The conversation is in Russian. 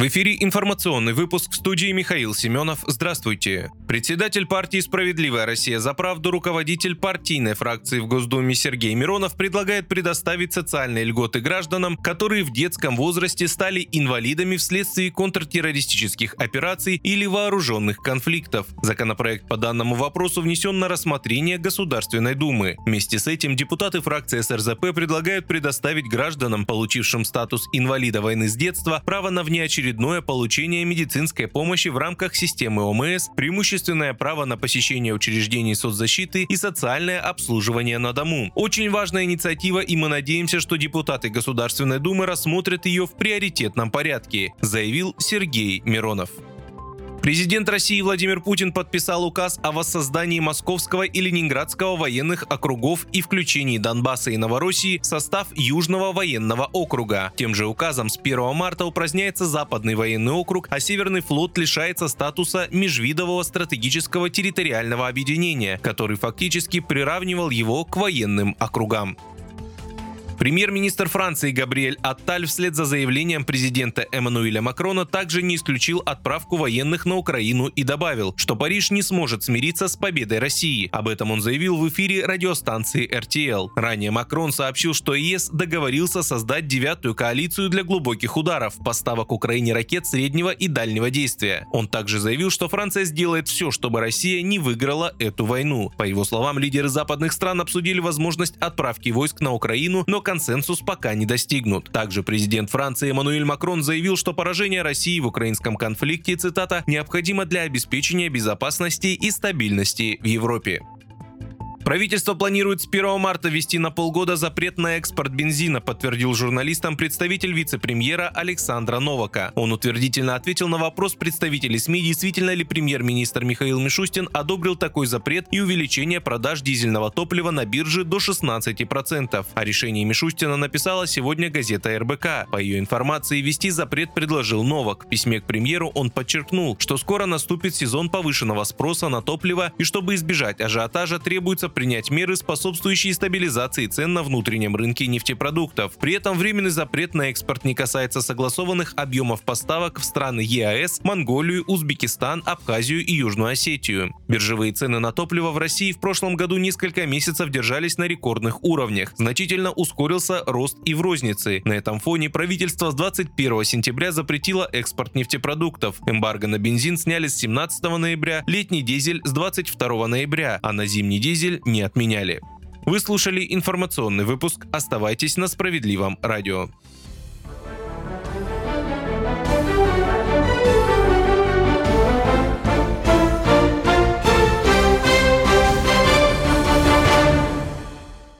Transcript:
В эфире информационный выпуск в студии Михаил Семенов. Здравствуйте. Председатель партии «Справедливая Россия за правду», руководитель партийной фракции в Госдуме Сергей Миронов предлагает предоставить социальные льготы гражданам, которые в детском возрасте стали инвалидами вследствие контртеррористических операций или вооруженных конфликтов. Законопроект по данному вопросу внесен на рассмотрение Государственной Думы. Вместе с этим депутаты фракции СРЗП предлагают предоставить гражданам, получившим статус инвалида войны с детства, право на внеочередное очередное получение медицинской помощи в рамках системы ОМС, преимущественное право на посещение учреждений соцзащиты и социальное обслуживание на дому. Очень важная инициатива, и мы надеемся, что депутаты Государственной Думы рассмотрят ее в приоритетном порядке, заявил Сергей Миронов. Президент России Владимир Путин подписал указ о воссоздании Московского и Ленинградского военных округов и включении Донбасса и Новороссии в состав Южного военного округа. Тем же указом с 1 марта упраздняется Западный военный округ, а Северный флот лишается статуса межвидового стратегического территориального объединения, который фактически приравнивал его к военным округам. Премьер-министр Франции Габриэль Атталь вслед за заявлением президента Эммануэля Макрона также не исключил отправку военных на Украину и добавил, что Париж не сможет смириться с победой России. Об этом он заявил в эфире радиостанции RTL. Ранее Макрон сообщил, что ЕС договорился создать девятую коалицию для глубоких ударов, поставок Украине ракет среднего и дальнего действия. Он также заявил, что Франция сделает все, чтобы Россия не выиграла эту войну. По его словам, лидеры западных стран обсудили возможность отправки войск на Украину, но консенсус пока не достигнут. Также президент Франции Эммануэль Макрон заявил, что поражение России в украинском конфликте, цитата, необходимо для обеспечения безопасности и стабильности в Европе. Правительство планирует с 1 марта ввести на полгода запрет на экспорт бензина, подтвердил журналистам представитель вице-премьера Александра Новака. Он утвердительно ответил на вопрос представителей СМИ, действительно ли премьер-министр Михаил Мишустин одобрил такой запрет и увеличение продаж дизельного топлива на бирже до 16%. О решении Мишустина написала сегодня газета РБК. По ее информации, ввести запрет предложил Новак. В письме к премьеру он подчеркнул, что скоро наступит сезон повышенного спроса на топливо и чтобы избежать ажиотажа требуется принять меры, способствующие стабилизации цен на внутреннем рынке нефтепродуктов. При этом временный запрет на экспорт не касается согласованных объемов поставок в страны ЕАЭС, Монголию, Узбекистан, Абхазию и Южную Осетию. Биржевые цены на топливо в России в прошлом году несколько месяцев держались на рекордных уровнях. Значительно ускорился рост и в рознице. На этом фоне правительство с 21 сентября запретило экспорт нефтепродуктов. Эмбарго на бензин сняли с 17 ноября, летний дизель с 22 ноября, а на зимний дизель не отменяли. Вы слушали информационный выпуск. Оставайтесь на справедливом радио.